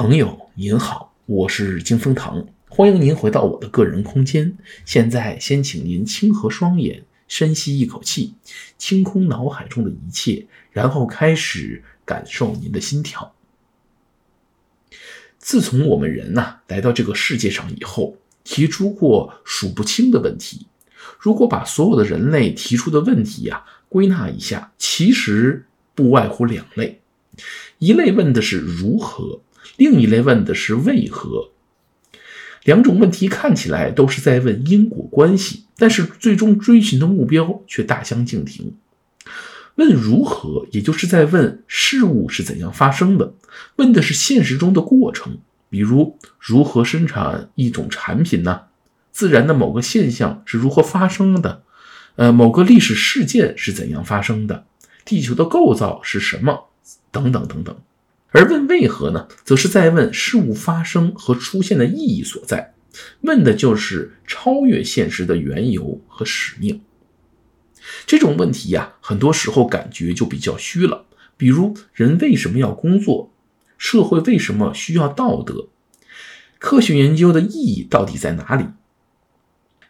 朋友您好，我是金风堂，欢迎您回到我的个人空间。现在先请您轻合双眼，深吸一口气，清空脑海中的一切，然后开始感受您的心跳。自从我们人呐、来到这个世界上以后，提出过数不清的问题。如果把所有的人类提出的问题呀、归纳一下，其实不外乎两类：一类问的是如何。另一类问的是为何，两种问题看起来都是在问因果关系，但是最终追寻的目标却大相径庭。问如何，也就是在问事物是怎样发生的，问的是现实中的过程，比如如何生产一种产品呢？自然的某个现象是如何发生的？呃，某个历史事件是怎样发生的？地球的构造是什么？等等等等。而问为何呢，则是在问事物发生和出现的意义所在，问的就是超越现实的缘由和使命。这种问题呀，很多时候感觉就比较虚了。比如，人为什么要工作？社会为什么需要道德？科学研究的意义到底在哪里？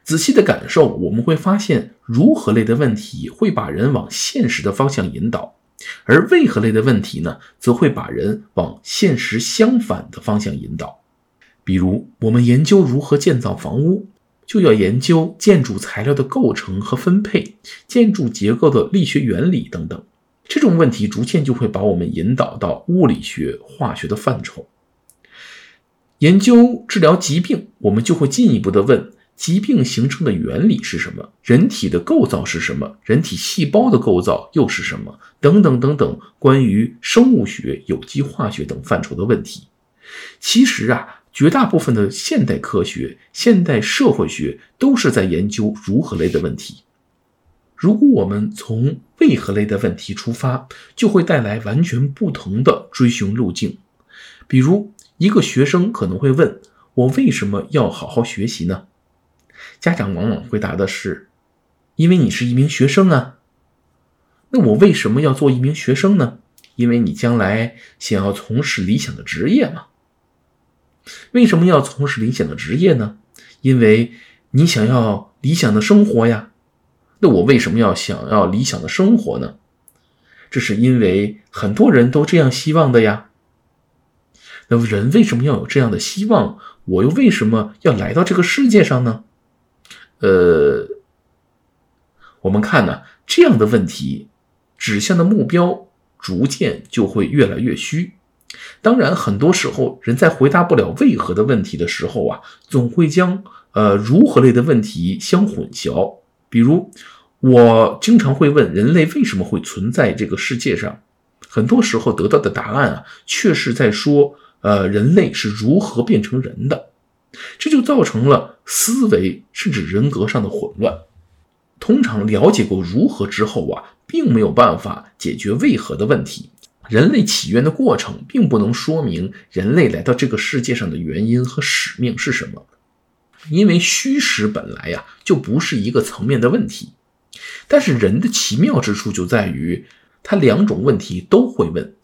仔细的感受，我们会发现，如何类的问题会把人往现实的方向引导。而为何类的问题呢，则会把人往现实相反的方向引导。比如，我们研究如何建造房屋，就要研究建筑材料的构成和分配、建筑结构的力学原理等等。这种问题逐渐就会把我们引导到物理学、化学的范畴。研究治疗疾病，我们就会进一步的问。疾病形成的原理是什么？人体的构造是什么？人体细胞的构造又是什么？等等等等，关于生物学、有机化学等范畴的问题。其实啊，绝大部分的现代科学、现代社会学都是在研究如何类的问题。如果我们从为何类的问题出发，就会带来完全不同的追寻路径。比如，一个学生可能会问：我为什么要好好学习呢？家长往往回答的是：“因为你是一名学生啊。”那我为什么要做一名学生呢？因为你将来想要从事理想的职业嘛。为什么要从事理想的职业呢？因为你想要理想的生活呀。那我为什么要想要理想的生活呢？这是因为很多人都这样希望的呀。那么人为什么要有这样的希望？我又为什么要来到这个世界上呢？呃，我们看呢，这样的问题指向的目标逐渐就会越来越虚。当然，很多时候人在回答不了为何的问题的时候啊，总会将呃如何类的问题相混淆。比如，我经常会问人类为什么会存在这个世界上，很多时候得到的答案啊，却是在说呃人类是如何变成人的。这就造成了思维甚至人格上的混乱。通常了解过如何之后啊，并没有办法解决为何的问题。人类起源的过程并不能说明人类来到这个世界上的原因和使命是什么，因为虚实本来呀就不是一个层面的问题。但是人的奇妙之处就在于，他两种问题都会问，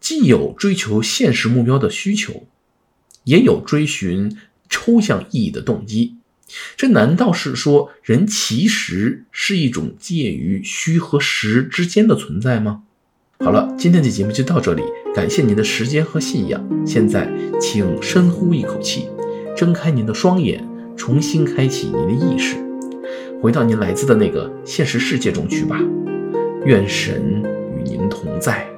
既有追求现实目标的需求，也有追寻。抽象意义的动机，这难道是说人其实是一种介于虚和实之间的存在吗？好了，今天的节目就到这里，感谢您的时间和信仰。现在，请深呼一口气，睁开您的双眼，重新开启您的意识，回到您来自的那个现实世界中去吧。愿神与您同在。